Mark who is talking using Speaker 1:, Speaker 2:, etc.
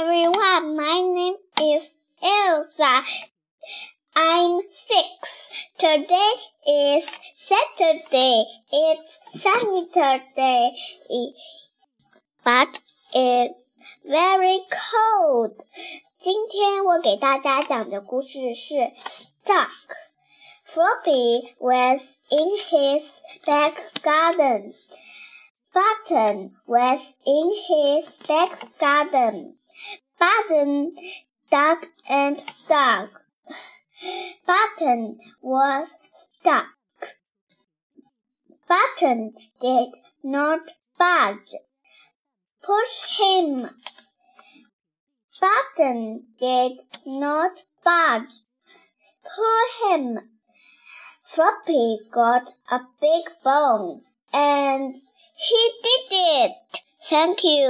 Speaker 1: everyone. My name is Elsa. I'm six. Today is Saturday. It's sunny today, but it's very cold. 今天我给大家讲的故事是 Stuck。Floppy was in his back garden. Button was in his back garden. Button dug and dug. Button was stuck. Button did not budge. Push him. Button did not budge. Pull him. Floppy got a big bone, and he did it. Thank you.